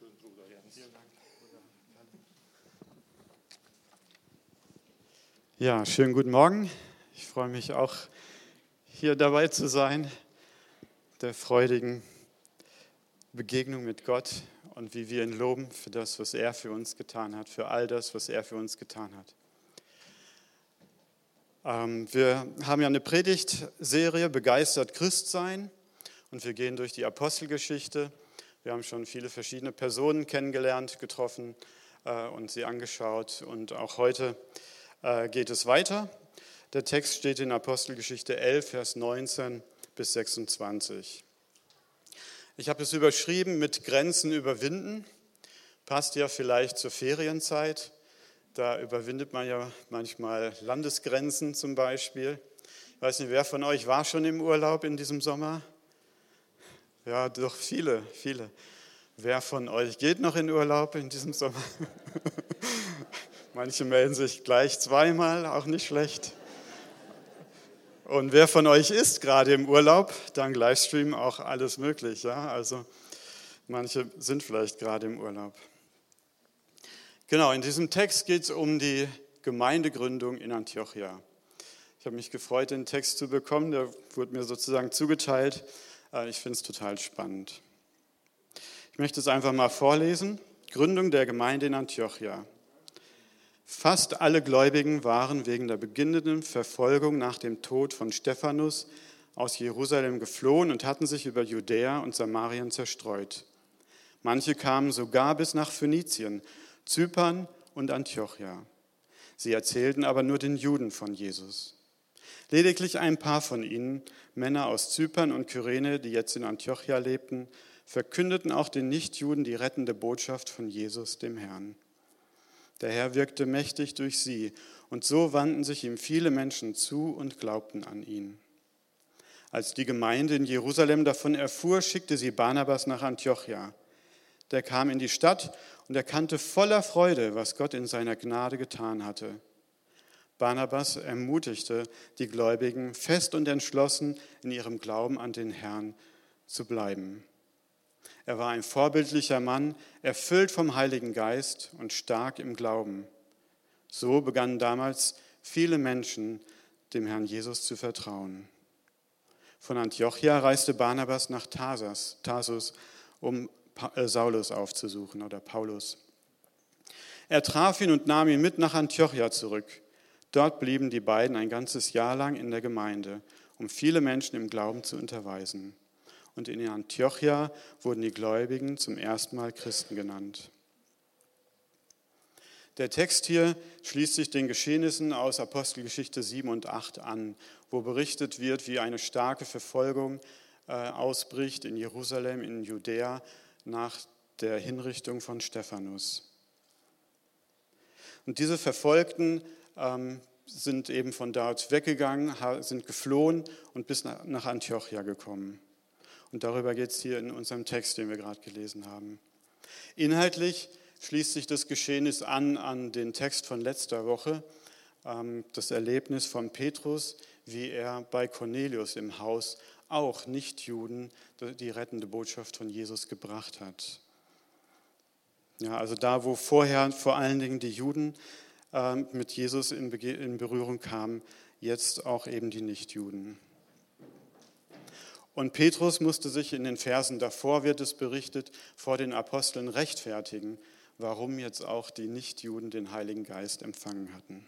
Dankeschön, Bruder Jens. Ja, schönen guten Morgen. Ich freue mich auch, hier dabei zu sein, der freudigen Begegnung mit Gott und wie wir ihn loben für das, was er für uns getan hat, für all das, was er für uns getan hat. Ähm, wir haben ja eine Predigtserie Begeistert Christsein und wir gehen durch die Apostelgeschichte. Wir haben schon viele verschiedene Personen kennengelernt, getroffen äh, und sie angeschaut. Und auch heute äh, geht es weiter. Der Text steht in Apostelgeschichte 11, Vers 19 bis 26. Ich habe es überschrieben mit Grenzen überwinden. Passt ja vielleicht zur Ferienzeit. Da überwindet man ja manchmal Landesgrenzen zum Beispiel. Ich weiß nicht, wer von euch war schon im Urlaub in diesem Sommer? Ja, doch viele, viele. Wer von euch geht noch in Urlaub in diesem Sommer? Manche melden sich gleich zweimal, auch nicht schlecht. Und wer von euch ist gerade im Urlaub? Dank Livestream auch alles möglich. Ja? Also manche sind vielleicht gerade im Urlaub. Genau, in diesem Text geht es um die Gemeindegründung in Antiochia. Ich habe mich gefreut, den Text zu bekommen. Der wurde mir sozusagen zugeteilt. Äh, ich finde es total spannend. Ich möchte es einfach mal vorlesen. Gründung der Gemeinde in Antiochia. Fast alle Gläubigen waren wegen der beginnenden Verfolgung nach dem Tod von Stephanus aus Jerusalem geflohen und hatten sich über Judäa und Samarien zerstreut. Manche kamen sogar bis nach Phönizien Zypern und Antiochia. Sie erzählten aber nur den Juden von Jesus. Lediglich ein paar von ihnen, Männer aus Zypern und Kyrene, die jetzt in Antiochia lebten, verkündeten auch den Nichtjuden die rettende Botschaft von Jesus, dem Herrn. Der Herr wirkte mächtig durch sie, und so wandten sich ihm viele Menschen zu und glaubten an ihn. Als die Gemeinde in Jerusalem davon erfuhr, schickte sie Barnabas nach Antiochia. Der kam in die Stadt und erkannte voller Freude, was Gott in seiner Gnade getan hatte. Barnabas ermutigte die Gläubigen fest und entschlossen, in ihrem Glauben an den Herrn zu bleiben. Er war ein vorbildlicher Mann, erfüllt vom Heiligen Geist und stark im Glauben. So begannen damals viele Menschen dem Herrn Jesus zu vertrauen. Von Antiochia reiste Barnabas nach Tarsus, um äh, Saulus aufzusuchen oder Paulus. Er traf ihn und nahm ihn mit nach Antiochia zurück. Dort blieben die beiden ein ganzes Jahr lang in der Gemeinde, um viele Menschen im Glauben zu unterweisen. Und in Antiochia wurden die Gläubigen zum ersten Mal Christen genannt. Der Text hier schließt sich den Geschehnissen aus Apostelgeschichte 7 und 8 an, wo berichtet wird, wie eine starke Verfolgung äh, ausbricht in Jerusalem, in Judäa nach der Hinrichtung von Stephanus. Und diese Verfolgten sind eben von dort weggegangen, sind geflohen und bis nach Antiochia gekommen. Und darüber geht es hier in unserem Text, den wir gerade gelesen haben. Inhaltlich schließt sich das Geschehnis an an den Text von letzter Woche, ähm, das Erlebnis von Petrus, wie er bei Cornelius im Haus auch Nichtjuden die rettende Botschaft von Jesus gebracht hat. Ja, also da, wo vorher vor allen Dingen die Juden mit Jesus in, Berührung kamen, jetzt auch eben die Nichtjuden. Und Petrus musste sich in den Versen davor, wird es berichtet, vor den Aposteln rechtfertigen, warum jetzt auch die Nichtjuden den Heiligen Geist empfangen hatten.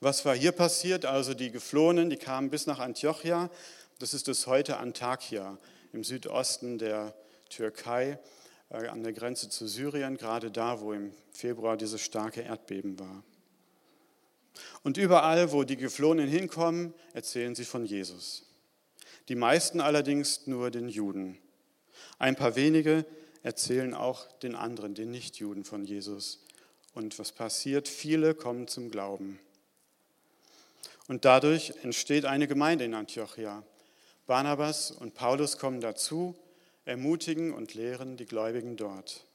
Was war hier passiert? Also die Geflohenen, die kamen bis nach Antiochia. Das ist es heute Antakya im Südosten der Türkei, an der Grenze zu Syrien, gerade da, wo im Februar dieses starke Erdbeben war. Und überall, wo die Geflohenen hinkommen, erzählen sie von Jesus. Die meisten allerdings nur den Juden. Ein paar wenige erzählen auch den anderen, den Nichtjuden von Jesus. Und was passiert? Viele kommen zum Glauben. Und dadurch entsteht eine Gemeinde in Antiochia. Barnabas und Paulus kommen dazu, ermutigen und lehren die Gläubigen dort.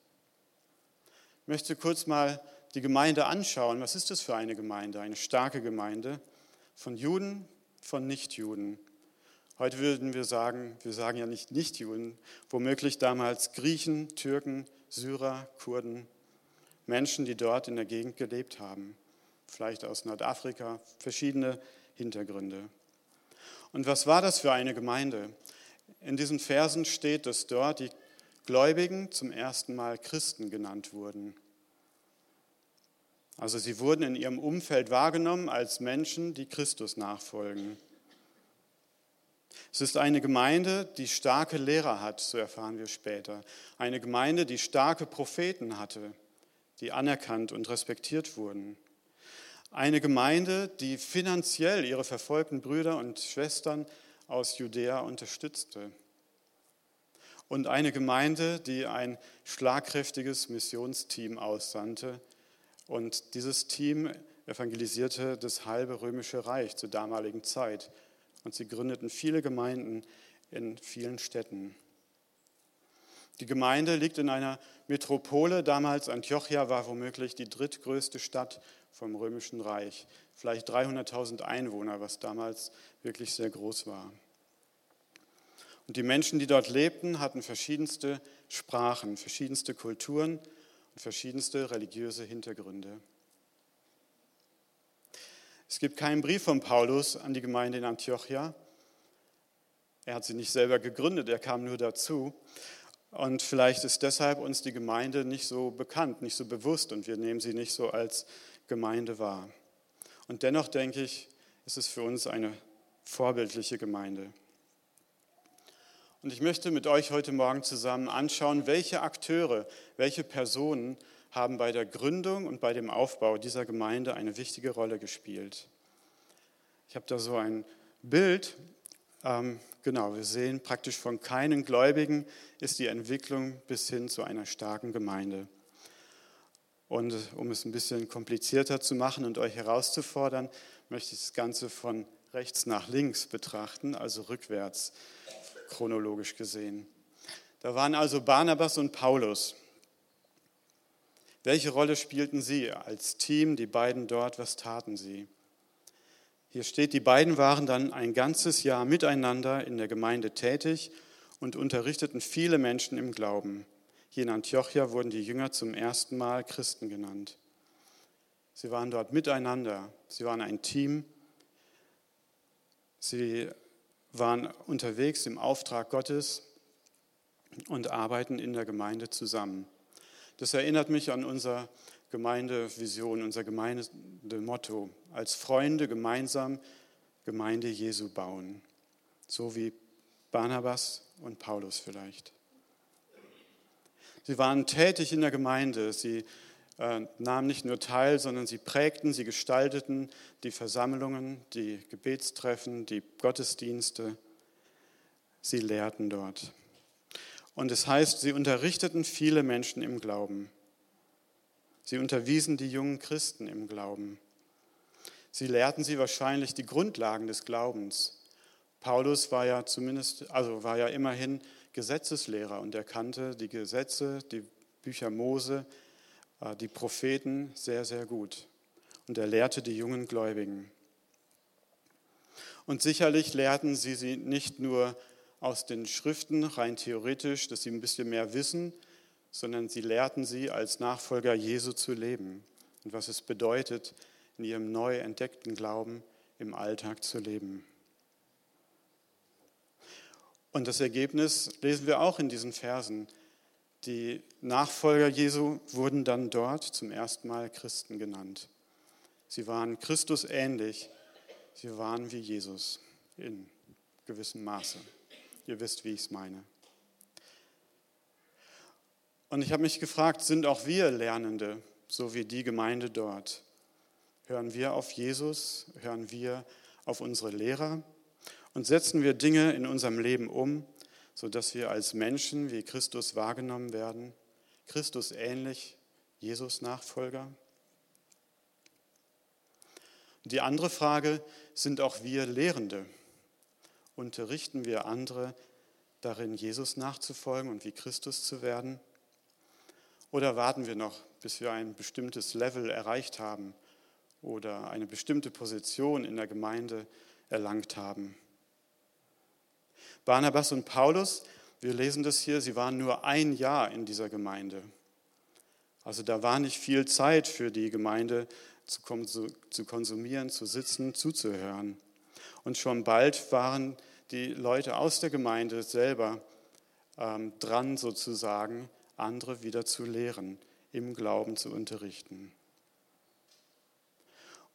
Ich möchte kurz mal die Gemeinde anschauen. Was ist das für eine Gemeinde? Eine starke Gemeinde von Juden, von Nichtjuden. Heute würden wir sagen, wir sagen ja nicht Nichtjuden, womöglich damals Griechen, Türken, Syrer, Kurden, Menschen, die dort in der Gegend gelebt haben, vielleicht aus Nordafrika, verschiedene Hintergründe. Und was war das für eine Gemeinde? In diesen Versen steht, dass dort die Gläubigen zum ersten Mal Christen genannt wurden. Also sie wurden in ihrem Umfeld wahrgenommen als Menschen, die Christus nachfolgen. Es ist eine Gemeinde, die starke Lehrer hat, so erfahren wir später. Eine Gemeinde, die starke Propheten hatte, die anerkannt und respektiert wurden. Eine Gemeinde, die finanziell ihre verfolgten Brüder und Schwestern aus Judäa unterstützte. Und eine Gemeinde, die ein schlagkräftiges Missionsteam aussandte. Und dieses Team evangelisierte das halbe römische Reich zur damaligen Zeit und sie gründeten viele Gemeinden in vielen Städten. Die Gemeinde liegt in einer Metropole. Damals Antiochia war womöglich die drittgrößte Stadt vom Römischen Reich. Vielleicht 300.000 Einwohner, was damals wirklich sehr groß war. Und die Menschen, die dort lebten, hatten verschiedenste Sprachen, verschiedenste Kulturen und verschiedenste religiöse Hintergründe. Es gibt keinen Brief von Paulus an die Gemeinde in Antiochia. Er hat sie nicht selber gegründet, er kam nur dazu. Und vielleicht ist deshalb uns die Gemeinde nicht so bekannt, nicht so bewusst und wir nehmen sie nicht so als Gemeinde wahr. Und dennoch denke ich, ist es für uns eine vorbildliche Gemeinde. Und ich möchte mit euch heute Morgen zusammen anschauen, welche Akteure, welche Personen haben bei der Gründung und bei dem Aufbau dieser Gemeinde eine wichtige Rolle gespielt. Ich habe da so ein Bild. Ähm, genau, wir sehen praktisch von keinen Gläubigen ist die Entwicklung bis hin zu einer starken Gemeinde. Und um es ein bisschen komplizierter zu machen und euch herauszufordern, möchte ich das Ganze von rechts nach links betrachten, also rückwärts chronologisch gesehen. Da waren also Barnabas und Paulus. Welche Rolle spielten sie als Team, die beiden dort? Was taten sie? Hier steht, die beiden waren dann ein ganzes Jahr miteinander in der Gemeinde tätig und unterrichteten viele Menschen im Glauben. Hier in Antiochia wurden die Jünger zum ersten Mal Christen genannt. Sie waren dort miteinander, sie waren ein Team, sie waren unterwegs im Auftrag Gottes und arbeiten in der Gemeinde zusammen. Das erinnert mich an unsere Gemeindevision, unser Gemeindemotto. Als Freunde gemeinsam Gemeinde Jesu bauen. So wie Barnabas und Paulus vielleicht. Sie waren tätig in der Gemeinde. Sie äh, nahmen nicht nur teil, sondern sie prägten, sie gestalteten die Versammlungen, die Gebetstreffen, die Gottesdienste. Sie lehrten dort. Und es heißt, sie unterrichteten viele Menschen im Glauben. Sie unterwiesen die jungen Christen im Glauben. Sie lehrten sie wahrscheinlich die Grundlagen des Glaubens. Paulus war ja zumindest, also war ja immerhin Gesetzeslehrer und er kannte die Gesetze, die Bücher Mose, äh, die Propheten sehr, sehr gut. Und er lehrte die jungen Gläubigen. Und sicherlich lehrten sie sie nicht nur aus den Schriften rein theoretisch, dass sie ein bisschen mehr wissen, sondern sie lehrten sie als Nachfolger Jesu zu leben und was es bedeutet, in ihrem neu entdeckten Glauben im Alltag zu leben. Und das Ergebnis lesen wir auch in diesen Versen. Die Nachfolger Jesu wurden dann dort zum ersten Mal Christen genannt. Sie waren Christus ähnlich, sie waren wie Jesus in gewissem Maße. Ihr wisst, wie ich es meine. Und ich habe mich gefragt, sind auch wir Lernende, so wie die Gemeinde dort? Hören wir auf Jesus? Hören wir auf unsere Lehrer? Und setzen wir Dinge in unserem Leben um, sodass wir als Menschen wie Christus wahrgenommen werden? Christus ähnlich, Jesus Nachfolger? Die andere Frage, sind auch wir Lehrende? unterrichten wir andere darin, Jesus nachzufolgen und wie Christus zu werden? Oder warten wir noch, bis wir ein bestimmtes Level erreicht haben oder eine bestimmte Position in der Gemeinde erlangt haben? Barnabas und Paulus, wir lesen das hier, sie waren nur ein Jahr in dieser Gemeinde. Also da war nicht viel Zeit für die Gemeinde zu konsumieren, zu sitzen, zuzuhören. Und schon bald waren die Leute aus der Gemeinde selber ähm, dran, sozusagen, andere wieder zu lehren, im Glauben zu unterrichten.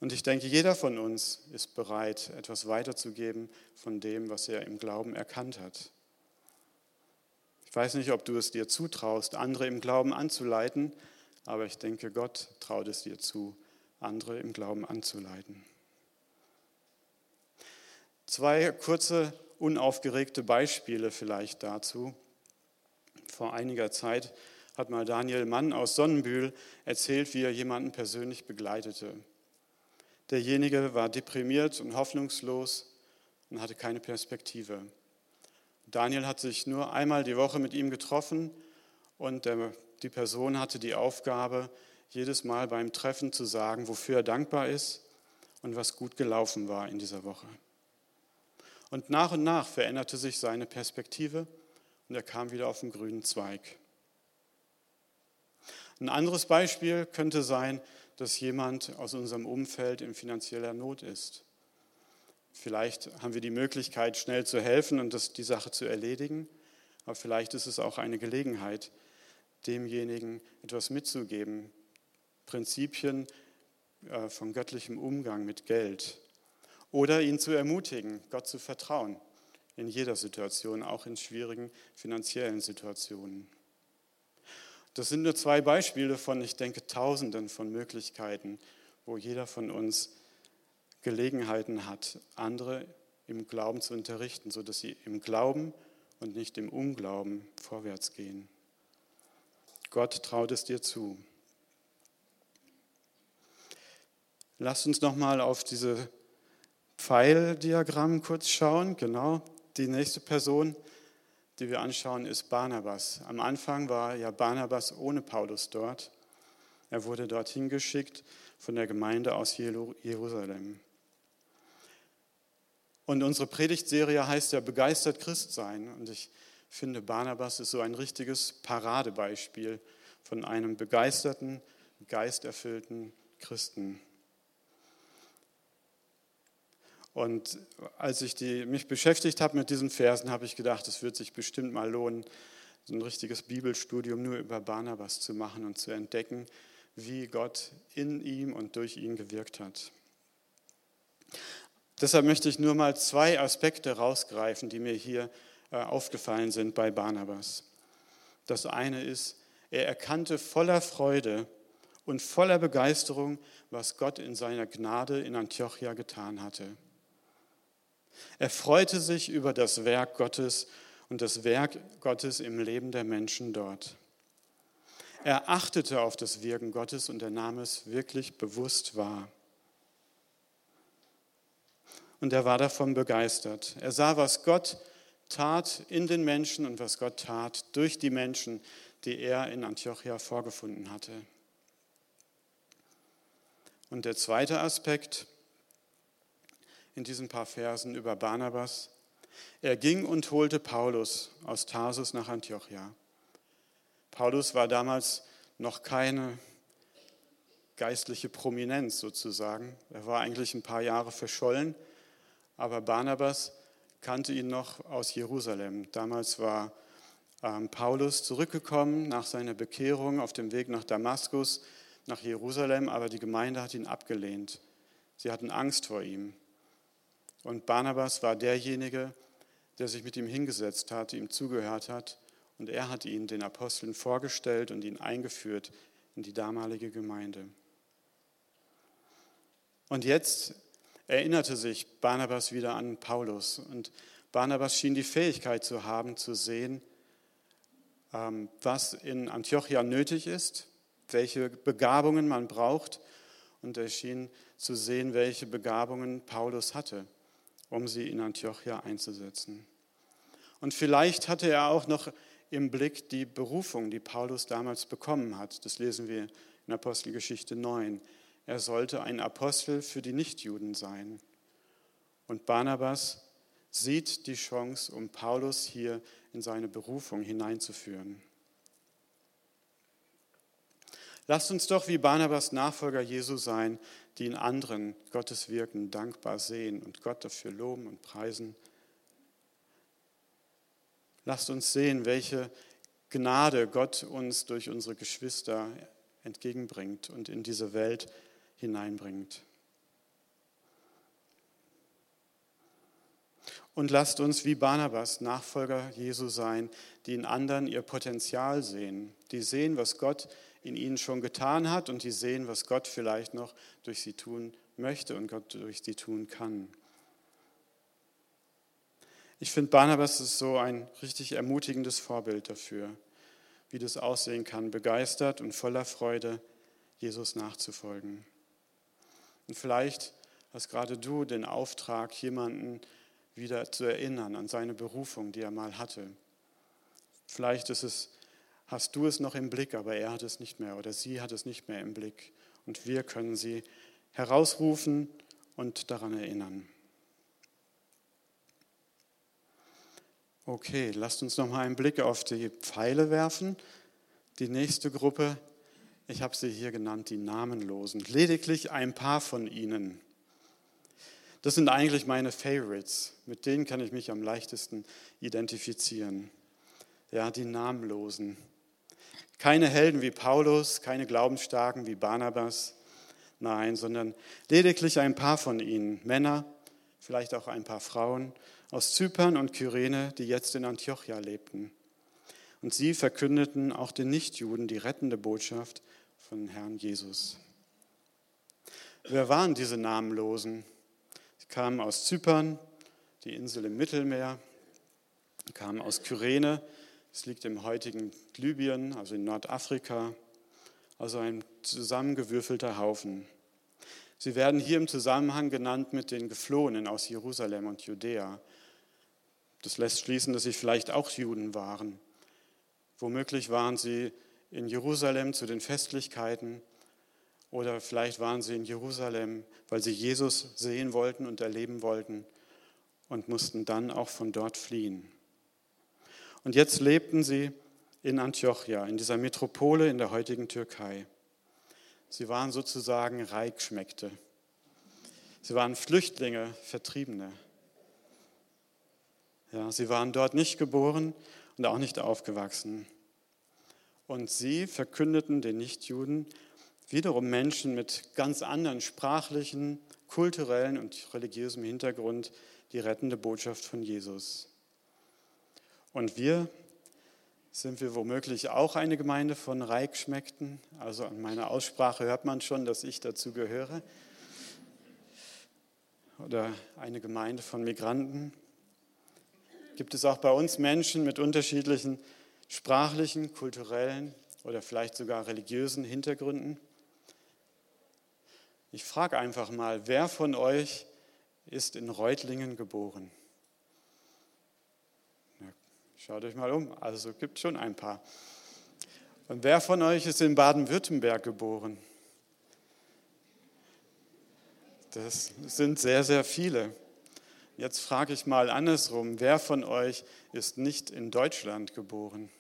Und ich denke, jeder von uns ist bereit, etwas weiterzugeben von dem, was er im Glauben erkannt hat. Ich weiß nicht, ob du es dir zutraust, andere im Glauben anzuleiten, aber ich denke, Gott traut es dir zu, andere im Glauben anzuleiten. Zwei kurze, unaufgeregte Beispiele vielleicht dazu. Vor einiger Zeit hat mal Daniel Mann aus Sonnenbühl erzählt, wie er jemanden persönlich begleitete. Derjenige war deprimiert und hoffnungslos und hatte keine Perspektive. Daniel hat sich nur einmal die Woche mit ihm getroffen und der, die Person hatte die Aufgabe, jedes Mal beim Treffen zu sagen, wofür er dankbar ist und was gut gelaufen war in dieser Woche. Und nach und nach veränderte sich seine Perspektive und er kam wieder auf den grünen Zweig. Ein anderes Beispiel könnte sein, dass jemand aus unserem Umfeld in finanzieller Not ist. Vielleicht haben wir die Möglichkeit, schnell zu helfen und das, die Sache zu erledigen, aber vielleicht ist es auch eine Gelegenheit, demjenigen etwas mitzugeben, Prinzipien äh, von göttlichem Umgang mit Geld oder ihn zu ermutigen, Gott zu vertrauen in jeder Situation, auch in schwierigen finanziellen Situationen. Das sind nur zwei Beispiele von, ich denke, Tausenden von Möglichkeiten, wo jeder von uns Gelegenheiten hat, andere im Glauben zu unterrichten, sodass sie im Glauben und nicht im Unglauben vorwärts gehen. Gott traut es dir zu. Lasst uns nochmal auf diese Pfeildiagramm kurz schauen. Genau, die nächste Person, die wir anschauen, ist Barnabas. Am Anfang war ja Barnabas ohne Paulus dort. Er wurde dorthin geschickt von der Gemeinde aus Jerusalem. Und unsere Predigtserie heißt ja Begeistert Christ sein. Und ich finde, Barnabas ist so ein richtiges Paradebeispiel von einem begeisterten, geisterfüllten Christen. Und als ich die, mich beschäftigt habe mit diesen Versen, habe ich gedacht, es wird sich bestimmt mal lohnen, so ein richtiges Bibelstudium nur über Barnabas zu machen und zu entdecken, wie Gott in ihm und durch ihn gewirkt hat. Deshalb möchte ich nur mal zwei Aspekte rausgreifen, die mir hier äh, aufgefallen sind bei Barnabas. Das eine ist, er erkannte voller Freude und voller Begeisterung, was Gott in seiner Gnade in Antiochia getan hatte. Er freute sich über das Werk Gottes und das Werk Gottes im Leben der Menschen dort. Er achtete auf das Wirken Gottes und er nahm es wirklich bewusst wahr. Und er war davon begeistert. Er sah, was Gott tat in den Menschen und was Gott tat durch die Menschen, die er in Antiochia vorgefunden hatte. Und der zweite Aspekt, in diesen paar Versen über Barnabas. Er ging und holte Paulus aus Tarsus nach Antiochia. Paulus war damals noch keine geistliche Prominenz sozusagen. Er war eigentlich ein paar Jahre verschollen, aber Barnabas kannte ihn noch aus Jerusalem. Damals war ähm, Paulus zurückgekommen nach seiner Bekehrung auf dem Weg nach Damaskus, nach Jerusalem, aber die Gemeinde hat ihn abgelehnt. Sie hatten Angst vor ihm. Und Barnabas war derjenige, der sich mit ihm hingesetzt hat, ihm zugehört hat. Und er hat ihn den Aposteln vorgestellt und ihn eingeführt in die damalige Gemeinde. Und jetzt erinnerte sich Barnabas wieder an Paulus. Und Barnabas schien die Fähigkeit zu haben, zu sehen, ähm, was in Antiochia nötig ist, welche Begabungen man braucht. Und er schien zu sehen, welche Begabungen Paulus hatte um sie in Antiochia einzusetzen. Und vielleicht hatte er auch noch im Blick die Berufung, die Paulus damals bekommen hat. Das lesen wir in Apostelgeschichte 9. Er sollte ein Apostel für die Nichtjuden sein. Und Barnabas sieht die Chance, um Paulus hier in seine Berufung hineinzuführen. Lasst uns doch wie Barnabas Nachfolger Jesu sein, die in anderen Gottes Wirken dankbar sehen und Gott dafür loben und preisen. Lasst uns sehen, welche Gnade Gott uns durch unsere Geschwister entgegenbringt und in diese Welt hineinbringt. Und lasst uns wie Barnabas Nachfolger Jesu sein, die in anderen ihr Potenzial sehen, die sehen, was Gott in ihnen schon getan hat und die sehen, was Gott vielleicht noch durch sie tun möchte und Gott durch sie tun kann. Ich finde, Barnabas ist so ein richtig ermutigendes Vorbild dafür, wie das aussehen kann, begeistert und voller Freude Jesus nachzufolgen. Und vielleicht hast gerade du den Auftrag, jemanden wieder zu erinnern an seine Berufung, die er mal hatte. Vielleicht ist es, hast du es noch im Blick, aber er hat es nicht mehr oder sie hat es nicht mehr im Blick. Und wir können sie herausrufen und daran erinnern. Okay, lasst uns noch mal einen Blick auf die Pfeile werfen. Die nächste Gruppe, ich habe sie hier genannt, die Namenlosen. Lediglich ein paar von ihnen. Das sind eigentlich meine Favorites. Mit denen kann ich mich am leichtesten identifizieren. Ja, die Namenlosen. Keine Helden wie Paulus, keine Glaubensstarken wie Barnabas. Nein, sondern lediglich ein paar von ihnen. Männer, vielleicht auch ein paar Frauen aus Zypern und Kyrene, die jetzt in Antiochia lebten. Und sie verkündeten auch den Nichtjuden die rettende Botschaft von Herrn Jesus. Wer waren diese Namenlosen? Sie kamen aus Zypern, die Insel im Mittelmeer, sie kamen aus Kyrene, es liegt im heutigen Libyen, also in Nordafrika, also ein zusammengewürfelter Haufen. Sie werden hier im Zusammenhang genannt mit den Geflohenen aus Jerusalem und Judäa, das lässt schließen, dass sie vielleicht auch Juden waren. Womöglich waren sie in Jerusalem zu den Festlichkeiten oder vielleicht waren sie in Jerusalem, weil sie Jesus sehen wollten und erleben wollten und mussten dann auch von dort fliehen. Und jetzt lebten sie in Antiochia, in dieser Metropole in der heutigen Türkei. Sie waren sozusagen Reichschmeckte. Sie waren Flüchtlinge, Vertriebene. Ja, sie waren dort nicht geboren und auch nicht aufgewachsen. Und sie verkündeten den Nichtjuden wiederum Menschen mit ganz anderen sprachlichen, kulturellen und religiösem Hintergrund die rettende Botschaft von Jesus. Und wir sind wir womöglich auch eine Gemeinde von Reichschmeckten. Also an meiner Aussprache hört man schon, dass ich dazu gehöre. Oder eine Gemeinde von Migranten gibt es auch bei uns Menschen mit unterschiedlichen sprachlichen, kulturellen oder vielleicht sogar religiösen Hintergründen. Ich frage einfach mal, wer von euch ist in Reutlingen geboren? Schaut euch mal um, also gibt schon ein paar. Und wer von euch ist in Baden-Württemberg geboren? Das sind sehr, sehr viele. Jetzt frage ich mal andersrum, wer von euch ist nicht in Deutschland geboren?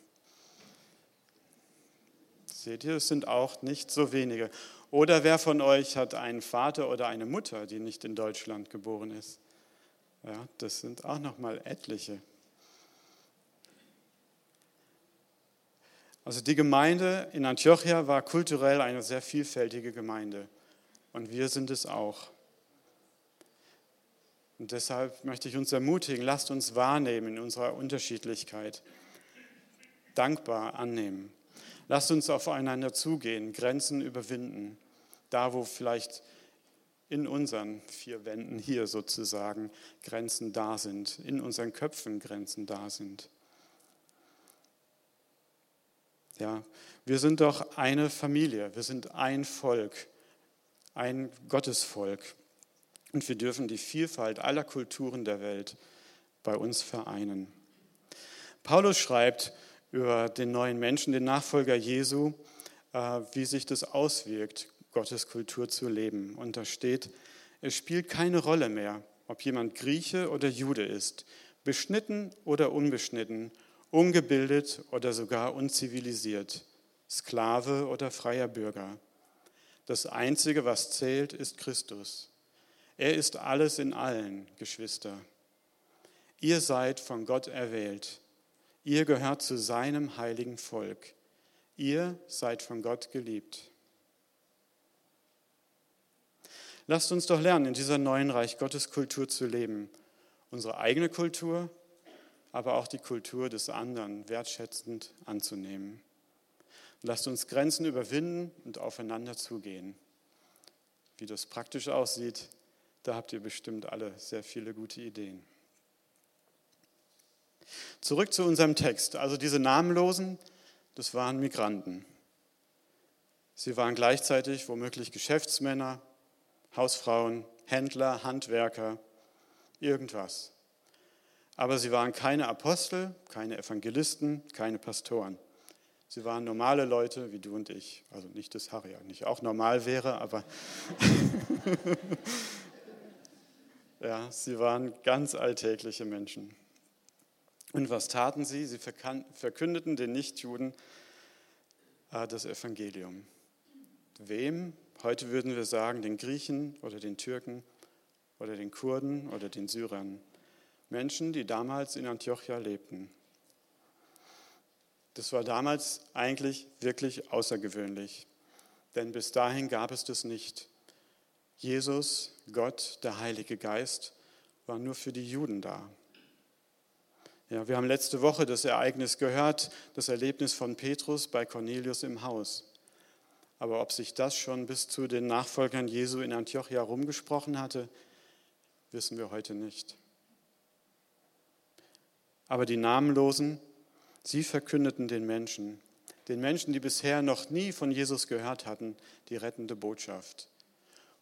Seht ihr, es sind auch nicht so wenige. Oder wer von euch hat einen Vater oder eine Mutter, die nicht in Deutschland geboren ist? Ja, das sind auch noch mal etliche. Also die Gemeinde in Antiochia war kulturell eine sehr vielfältige Gemeinde und wir sind es auch. Und deshalb möchte ich uns ermutigen, lasst uns wahrnehmen in unserer Unterschiedlichkeit, dankbar annehmen. Lasst uns aufeinander zugehen, Grenzen überwinden, da wo vielleicht in unseren vier Wänden hier sozusagen Grenzen da sind, in unseren Köpfen Grenzen da sind. Ja, wir sind doch eine Familie, wir sind ein Volk, ein Gottesvolk. Und wir dürfen die Vielfalt aller Kulturen der Welt bei uns vereinen. Paulus schreibt über den neuen Menschen, den Nachfolger Jesu, äh, wie sich das auswirkt, Gottes Kultur zu leben. Und da steht, es spielt keine Rolle mehr, ob jemand Grieche oder Jude ist, beschnitten oder unbeschnitten, ungebildet oder sogar unzivilisiert, Sklave oder freier Bürger. Das Einzige, was zählt, ist Christus. Er ist alles in allen, Geschwister. Ihr seid von Gott erwählt. Ihr gehört zu seinem heiligen Volk. Ihr seid von Gott geliebt. Lasst uns doch lernen, in dieser neuen Reich Gottes Kultur zu leben. Unsere eigene Kultur, aber auch die Kultur des anderen wertschätzend anzunehmen. Lasst uns Grenzen überwinden und aufeinander zugehen. Wie das praktisch aussieht, da habt ihr bestimmt alle sehr viele gute Ideen. Zurück zu unserem Text. Also diese Namenlosen, das waren Migranten. Sie waren gleichzeitig womöglich Geschäftsmänner, Hausfrauen, Händler, Handwerker, irgendwas. Aber sie waren keine Apostel, keine Evangelisten, keine Pastoren. Sie waren normale Leute wie du und ich. Also nicht, dass Harry nicht auch normal wäre, aber ja, sie waren ganz alltägliche Menschen. Und was taten sie? Sie verkündeten den Nichtjuden äh, das Evangelium. Wem? Heute würden wir sagen, den Griechen oder den Türken oder den Kurden oder den Syrern. Menschen, die damals in Antiochia lebten. Das war damals eigentlich wirklich außergewöhnlich, denn bis dahin gab es das nicht. Jesus, Gott, der Heilige Geist, war nur für die Juden da. Ja, wir haben letzte Woche das Ereignis gehört, das Erlebnis von Petrus bei Cornelius im Haus. Aber ob sich das schon bis zu den Nachfolgern Jesu in Antiochia rumgesprochen hatte, wissen wir heute nicht. Aber die Namenlosen, Sie verkündeten den Menschen, den Menschen, die bisher noch nie von Jesus gehört hatten, die rettende Botschaft.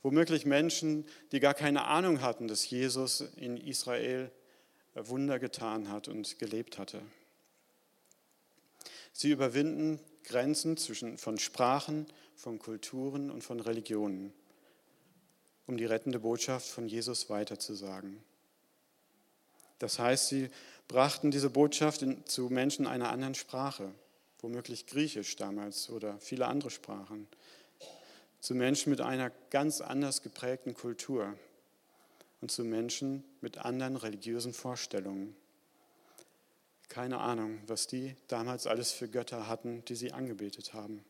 Womöglich Menschen, die gar keine Ahnung hatten, dass Jesus in Israel Wunder getan hat und gelebt hatte. Sie überwinden Grenzen zwischen, von Sprachen, von Kulturen und von Religionen, um die rettende Botschaft von Jesus weiterzusagen. Das heißt, sie brachten diese Botschaft zu Menschen einer anderen Sprache, womöglich Griechisch damals oder viele andere Sprachen, zu Menschen mit einer ganz anders geprägten Kultur und zu Menschen mit anderen religiösen Vorstellungen. Keine Ahnung, was die damals alles für Götter hatten, die sie angebetet haben.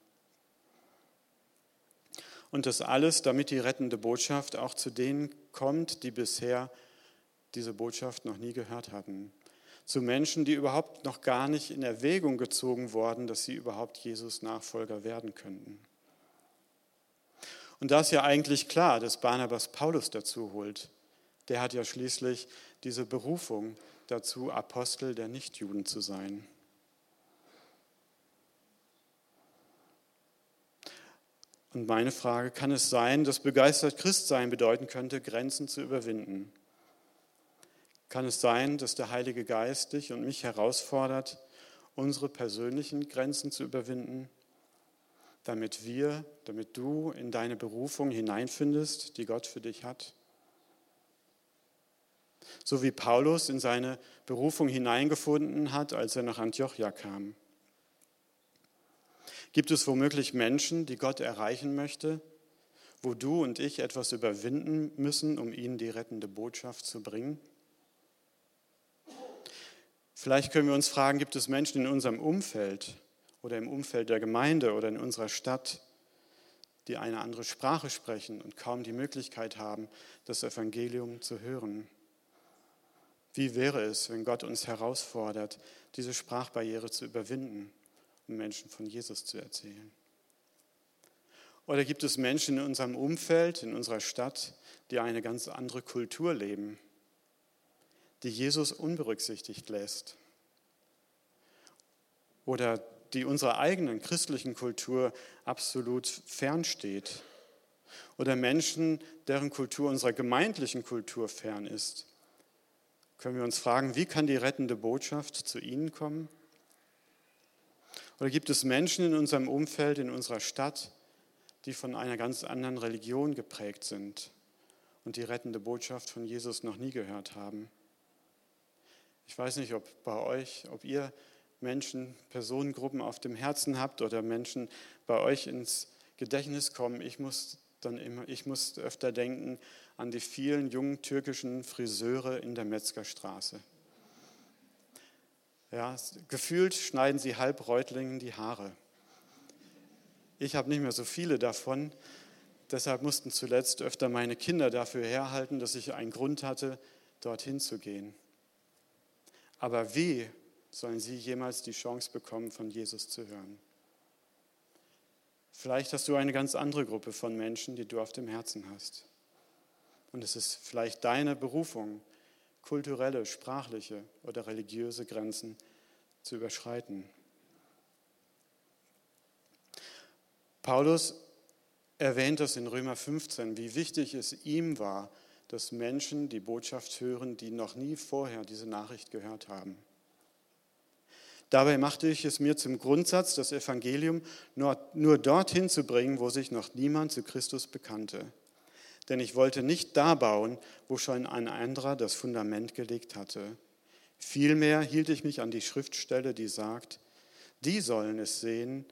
Und das alles, damit die rettende Botschaft auch zu denen kommt, die bisher diese Botschaft noch nie gehört hatten zu Menschen, die überhaupt noch gar nicht in Erwägung gezogen worden, dass sie überhaupt Jesus Nachfolger werden könnten. Und da ist ja eigentlich klar, dass Barnabas Paulus dazu holt. Der hat ja schließlich diese Berufung dazu, Apostel der Nichtjuden zu sein. Und meine Frage, kann es sein, dass begeistert Christsein bedeuten könnte, Grenzen zu überwinden? Kann es sein, dass der Heilige Geist dich und mich herausfordert, unsere persönlichen Grenzen zu überwinden, damit wir, damit du in deine Berufung hineinfindest, die Gott für dich hat? So wie Paulus in seine Berufung hineingefunden hat, als er nach Antiochia kam. Gibt es womöglich Menschen, die Gott erreichen möchte, wo du und ich etwas überwinden müssen, um ihnen die rettende Botschaft zu bringen? Vielleicht können wir uns fragen, gibt es Menschen in unserem Umfeld oder im Umfeld der Gemeinde oder in unserer Stadt, die eine andere Sprache sprechen und kaum die Möglichkeit haben, das Evangelium zu hören? Wie wäre es, wenn Gott uns herausfordert, diese Sprachbarriere zu überwinden, um Menschen von Jesus zu erzählen? Oder gibt es Menschen in unserem Umfeld, in unserer Stadt, die eine ganz andere Kultur leben, die Jesus unberücksichtigt lässt oder die unserer eigenen christlichen Kultur absolut fernsteht oder Menschen, deren Kultur unserer gemeindlichen Kultur fern ist. Können wir uns fragen, wie kann die rettende Botschaft zu ihnen kommen? Oder gibt es Menschen in unserem Umfeld, in unserer Stadt, die von einer ganz anderen Religion geprägt sind und die rettende Botschaft von Jesus noch nie gehört haben. Ich weiß nicht, ob bei euch, ob ihr Menschen, Personengruppen auf dem Herzen habt oder Menschen bei euch ins Gedächtnis kommen. Ich muss dann immer, ich muss öfter denken an die vielen jungen türkischen Friseure in der Metzgerstraße. Ja, gefühlt schneiden sie halb Reutlingen die Haare. Ich habe nicht mehr so viele davon, deshalb mussten zuletzt öfter meine Kinder dafür herhalten, dass ich einen Grund hatte, dorthin zu gehen. Aber wie sollen sie jemals die Chance bekommen, von Jesus zu hören? Vielleicht hast du eine ganz andere Gruppe von Menschen, die du auf dem Herzen hast. Und es ist vielleicht deine Berufung, kulturelle, sprachliche oder religiöse Grenzen zu überschreiten. Paulus erwähnt es in Römer 15, wie wichtig es ihm war, dass Menschen die Botschaft hören, die noch nie vorher diese Nachricht gehört haben. Dabei machte ich es mir zum Grundsatz, das Evangelium nur, nur dorthin zu bringen, wo sich noch niemand zu Christus bekannte. Denn ich wollte nicht da bauen, wo schon ein anderer das Fundament gelegt hatte. Vielmehr hielt ich mich an die Schriftstelle, die sagt, die sollen es sehen,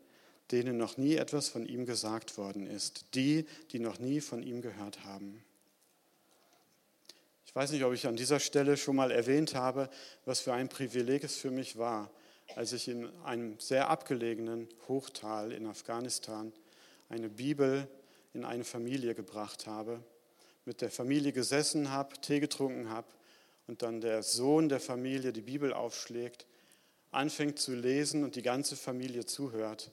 denen noch nie etwas von ihm gesagt worden ist, die, die noch nie von ihm gehört haben. Ich weiß nicht, ob ich an dieser Stelle schon mal erwähnt habe, was für ein Privileg es für mich war, als ich in einem sehr abgelegenen Hochtal in Afghanistan eine Bibel in eine Familie gebracht habe, mit der Familie gesessen habe, Tee getrunken habe und dann der Sohn der Familie die Bibel aufschlägt, anfängt zu lesen und die ganze Familie zuhört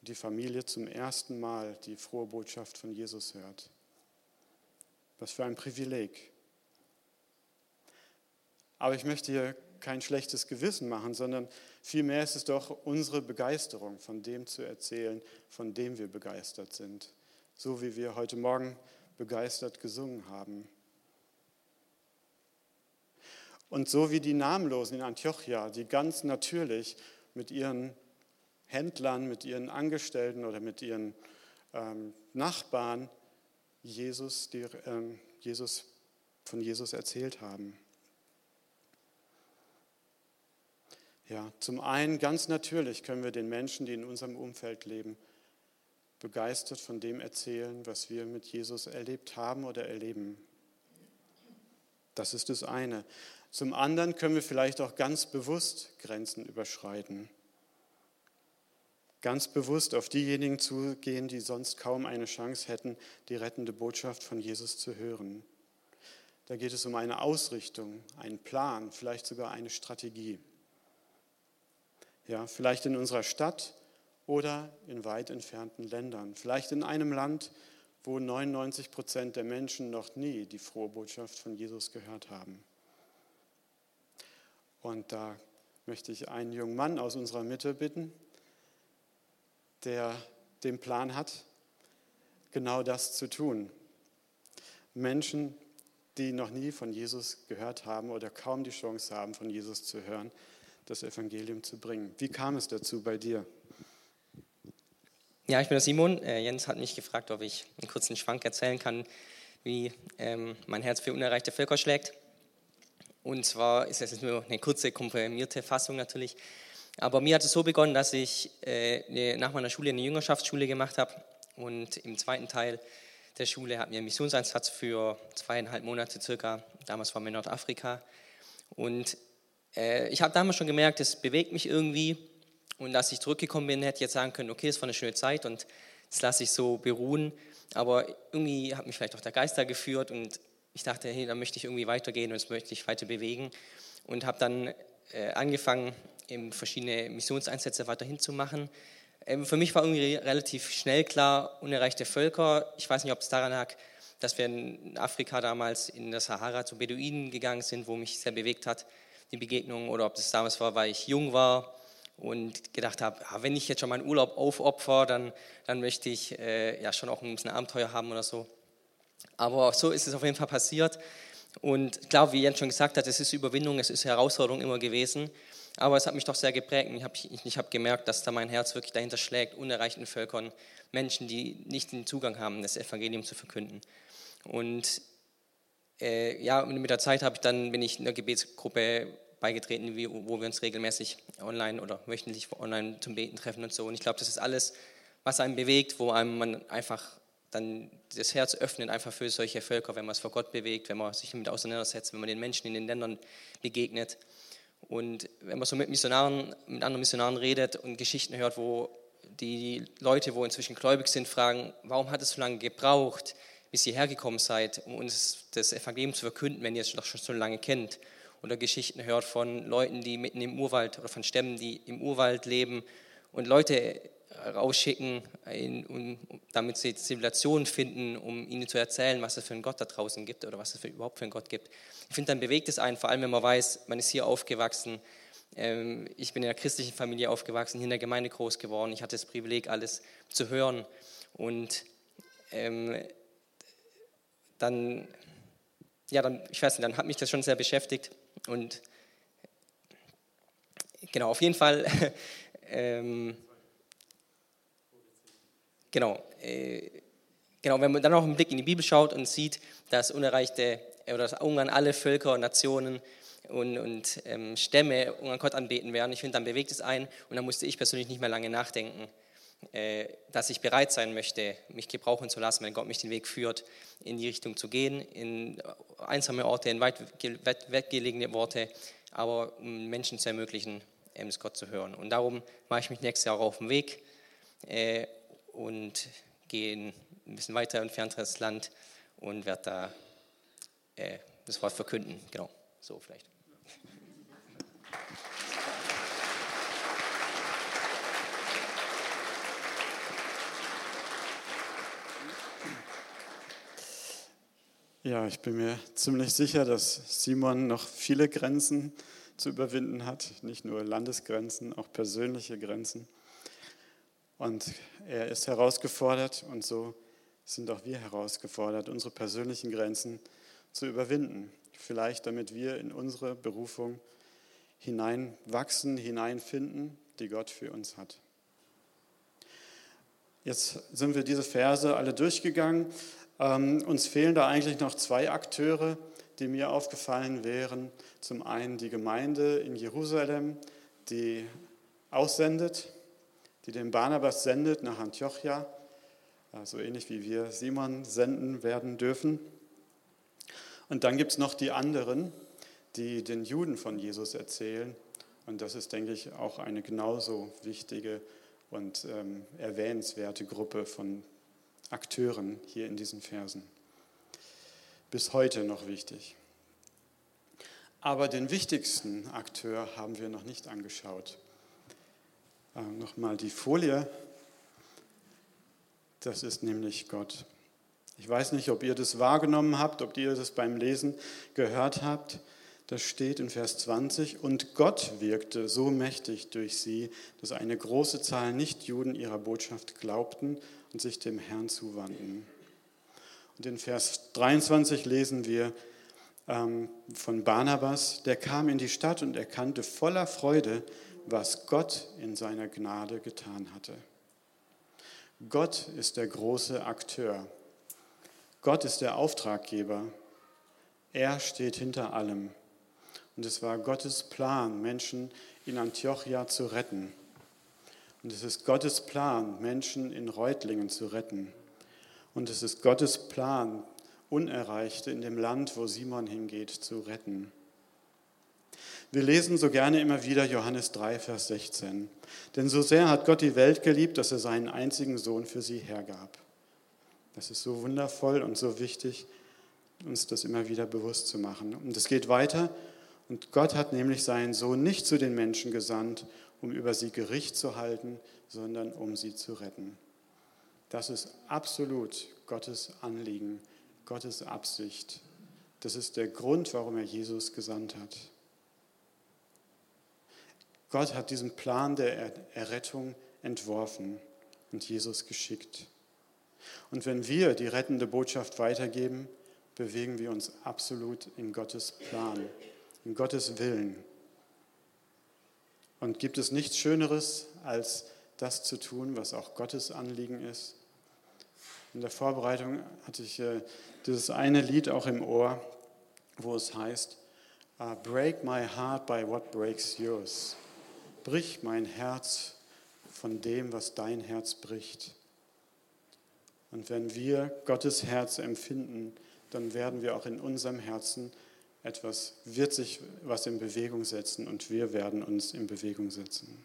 und die Familie zum ersten Mal die frohe Botschaft von Jesus hört. Was für ein Privileg. Aber ich möchte hier kein schlechtes Gewissen machen, sondern vielmehr ist es doch unsere Begeisterung, von dem zu erzählen, von dem wir begeistert sind. So wie wir heute Morgen begeistert gesungen haben. Und so wie die Namenlosen in Antiochia, die ganz natürlich mit ihren Händlern, mit ihren Angestellten oder mit ihren ähm, Nachbarn Jesus, die, ähm, Jesus, von Jesus erzählt haben. Ja, zum einen ganz natürlich können wir den Menschen, die in unserem Umfeld leben, begeistert von dem erzählen, was wir mit Jesus erlebt haben oder erleben. Das ist das eine. Zum anderen können wir vielleicht auch ganz bewusst Grenzen überschreiten. Ganz bewusst auf diejenigen zugehen, die sonst kaum eine Chance hätten, die rettende Botschaft von Jesus zu hören. Da geht es um eine Ausrichtung, einen Plan, vielleicht sogar eine Strategie. Ja, vielleicht in unserer Stadt oder in weit entfernten Ländern. Vielleicht in einem Land, wo 99 Prozent der Menschen noch nie die frohe Botschaft von Jesus gehört haben. Und da möchte ich einen jungen Mann aus unserer Mitte bitten, der den Plan hat, genau das zu tun. Menschen, die noch nie von Jesus gehört haben oder kaum die Chance haben, von Jesus zu hören, das Evangelium zu bringen. Wie kam es dazu bei dir? Ja, ich bin der Simon. Äh, Jens hat mich gefragt, ob ich einen kurzen Schwank erzählen kann, wie ähm, mein Herz für unerreichte Völker schlägt. Und zwar ist es nur eine kurze, komprimierte Fassung natürlich. Aber mir hat es so begonnen, dass ich äh, nach meiner Schule eine Jüngerschaftsschule gemacht habe. Und im zweiten Teil der Schule hatten wir einen Missionseinsatz für zweieinhalb Monate circa. Damals waren wir in Nordafrika. Und äh, ich habe damals schon gemerkt, es bewegt mich irgendwie. Und als ich zurückgekommen bin, hätte ich jetzt sagen können, okay, es war eine schöne Zeit und das lasse ich so beruhen. Aber irgendwie hat mich vielleicht auch der Geist da geführt und ich dachte, hey, da möchte ich irgendwie weitergehen und das möchte ich weiter bewegen. Und habe dann äh, angefangen, eben verschiedene Missionseinsätze weiterhin zu machen. Ähm, für mich war irgendwie relativ schnell klar, unerreichte Völker. Ich weiß nicht, ob es daran lag, dass wir in Afrika damals in der Sahara zu Beduinen gegangen sind, wo mich sehr bewegt hat die Begegnung oder ob das damals war, weil ich jung war und gedacht habe, ja, wenn ich jetzt schon meinen Urlaub aufopfer, dann, dann möchte ich äh, ja schon auch ein bisschen Abenteuer haben oder so. Aber so ist es auf jeden Fall passiert. Und klar, wie Jens schon gesagt hat, es ist Überwindung, es ist Herausforderung immer gewesen. Aber es hat mich doch sehr geprägt. Ich habe ich hab gemerkt, dass da mein Herz wirklich dahinter schlägt, unerreichten Völkern, Menschen, die nicht den Zugang haben, das Evangelium zu verkünden. Und äh, ja, mit der Zeit habe ich dann, bin ich in einer Gebetsgruppe beigetreten, wie, wo wir uns regelmäßig online oder wöchentlich online zum Beten treffen und so. Und ich glaube, das ist alles, was einen bewegt, wo einem man einfach dann das Herz öffnet, einfach für solche Völker, wenn man es vor Gott bewegt, wenn man sich damit auseinandersetzt, wenn man den Menschen in den Ländern begegnet. Und wenn man so mit Missionaren, mit anderen Missionaren redet und Geschichten hört, wo die Leute, wo inzwischen gläubig sind, fragen, warum hat es so lange gebraucht, bis ihr hergekommen seid, um uns das Evangelium zu verkünden, wenn ihr es doch schon so lange kennt? Oder Geschichten hört von Leuten, die mitten im Urwald oder von Stämmen, die im Urwald leben und Leute rausschicken, um, damit sie Zivilisationen finden, um ihnen zu erzählen, was es für einen Gott da draußen gibt oder was es für, überhaupt für einen Gott gibt. Ich finde, dann bewegt es einen, vor allem wenn man weiß, man ist hier aufgewachsen. Ähm, ich bin in einer christlichen Familie aufgewachsen, hier in der Gemeinde groß geworden. Ich hatte das Privileg, alles zu hören. Und ähm, dann, ja, dann, ich weiß nicht, dann hat mich das schon sehr beschäftigt. Und genau, auf jeden Fall. ähm, genau, äh, genau, wenn man dann auch einen Blick in die Bibel schaut und sieht, dass unerreichte oder dass Ungarn alle Völker und Nationen und, und ähm, Stämme Ungarn Gott anbeten werden, ich finde, dann bewegt es ein und dann musste ich persönlich nicht mehr lange nachdenken, äh, dass ich bereit sein möchte, mich gebrauchen zu lassen, wenn Gott mich den Weg führt, in die Richtung zu gehen, in einsame Orte, in weit weggelegene Orte, aber um Menschen zu ermöglichen, das Gott zu hören. Und darum mache ich mich nächstes Jahr auf den Weg äh, und gehe ein bisschen weiter entfernteres Land und werde da äh, das Wort verkünden. Genau, so vielleicht. Ja, ich bin mir ziemlich sicher, dass Simon noch viele Grenzen zu überwinden hat, nicht nur Landesgrenzen, auch persönliche Grenzen. Und er ist herausgefordert und so sind auch wir herausgefordert, unsere persönlichen Grenzen zu überwinden. Vielleicht damit wir in unsere Berufung hineinwachsen, hineinfinden, die Gott für uns hat. Jetzt sind wir diese Verse alle durchgegangen. Ähm, uns fehlen da eigentlich noch zwei Akteure, die mir aufgefallen wären. Zum einen die Gemeinde in Jerusalem, die aussendet, die den Barnabas sendet nach Antiochia, so ähnlich wie wir Simon senden werden dürfen. Und dann gibt es noch die anderen, die den Juden von Jesus erzählen. Und das ist, denke ich, auch eine genauso wichtige und ähm, erwähnenswerte Gruppe von Akteuren hier in diesen Versen. Bis heute noch wichtig. Aber den wichtigsten Akteur haben wir noch nicht angeschaut. Ähm, Nochmal die Folie. Das ist nämlich Gott. Ich weiß nicht, ob ihr das wahrgenommen habt, ob ihr das beim Lesen gehört habt. Das steht in Vers 20. Und Gott wirkte so mächtig durch sie, dass eine große Zahl Nichtjuden ihrer Botschaft glaubten und sich dem Herrn zuwandten. Und in Vers 23 lesen wir ähm, von Barnabas, der kam in die Stadt und erkannte voller Freude, was Gott in seiner Gnade getan hatte. Gott ist der große Akteur. Gott ist der Auftraggeber. Er steht hinter allem. Und es war Gottes Plan, Menschen in Antiochia zu retten. Und es ist Gottes Plan, Menschen in Reutlingen zu retten. Und es ist Gottes Plan, Unerreichte in dem Land, wo Simon hingeht, zu retten. Wir lesen so gerne immer wieder Johannes 3, Vers 16. Denn so sehr hat Gott die Welt geliebt, dass er seinen einzigen Sohn für sie hergab. Das ist so wundervoll und so wichtig, uns das immer wieder bewusst zu machen. Und es geht weiter. Und Gott hat nämlich seinen Sohn nicht zu den Menschen gesandt, um über sie Gericht zu halten, sondern um sie zu retten. Das ist absolut Gottes Anliegen, Gottes Absicht. Das ist der Grund, warum er Jesus gesandt hat. Gott hat diesen Plan der Errettung entworfen und Jesus geschickt. Und wenn wir die rettende Botschaft weitergeben, bewegen wir uns absolut in Gottes Plan, in Gottes Willen. Und gibt es nichts Schöneres, als das zu tun, was auch Gottes Anliegen ist? In der Vorbereitung hatte ich äh, dieses eine Lied auch im Ohr. wo es heißt, uh, Break my heart by what breaks yours. Brich mein Herz von dem, was dein Herz bricht. Und wenn wir Gottes Herz empfinden, dann werden wir auch in unserem Herzen etwas, wird sich was in Bewegung setzen und wir werden uns in Bewegung setzen.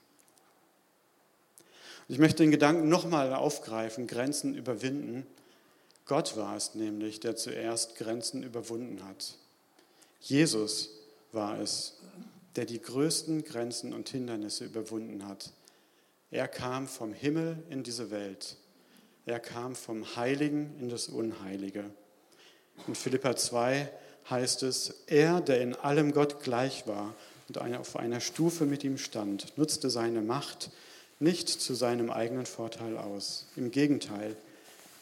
Ich möchte den Gedanken nochmal aufgreifen, Grenzen überwinden. Gott war es nämlich, der zuerst Grenzen überwunden hat. Jesus war es, der die größten Grenzen und Hindernisse überwunden hat. Er kam vom Himmel in diese Welt. Er kam vom Heiligen in das Unheilige. In Philippa 2 heißt es, er, der in allem Gott gleich war und auf einer Stufe mit ihm stand, nutzte seine Macht, nicht zu seinem eigenen Vorteil aus. Im Gegenteil,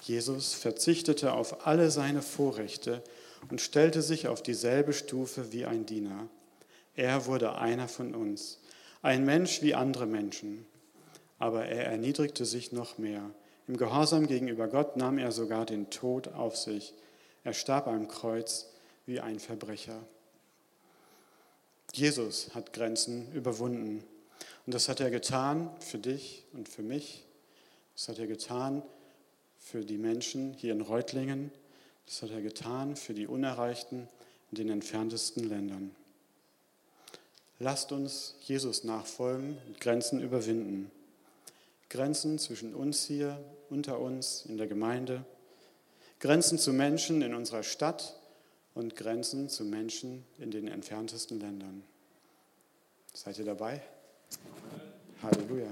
Jesus verzichtete auf alle seine Vorrechte und stellte sich auf dieselbe Stufe wie ein Diener. Er wurde einer von uns, ein Mensch wie andere Menschen. Aber er erniedrigte sich noch mehr. Im Gehorsam gegenüber Gott nahm er sogar den Tod auf sich. Er starb am Kreuz wie ein Verbrecher. Jesus hat Grenzen überwunden. Und das hat er getan für dich und für mich. Das hat er getan für die Menschen hier in Reutlingen. Das hat er getan für die Unerreichten in den entferntesten Ländern. Lasst uns Jesus nachfolgen und Grenzen überwinden. Grenzen zwischen uns hier, unter uns, in der Gemeinde. Grenzen zu Menschen in unserer Stadt und Grenzen zu Menschen in den entferntesten Ländern. Seid ihr dabei? Halleluja.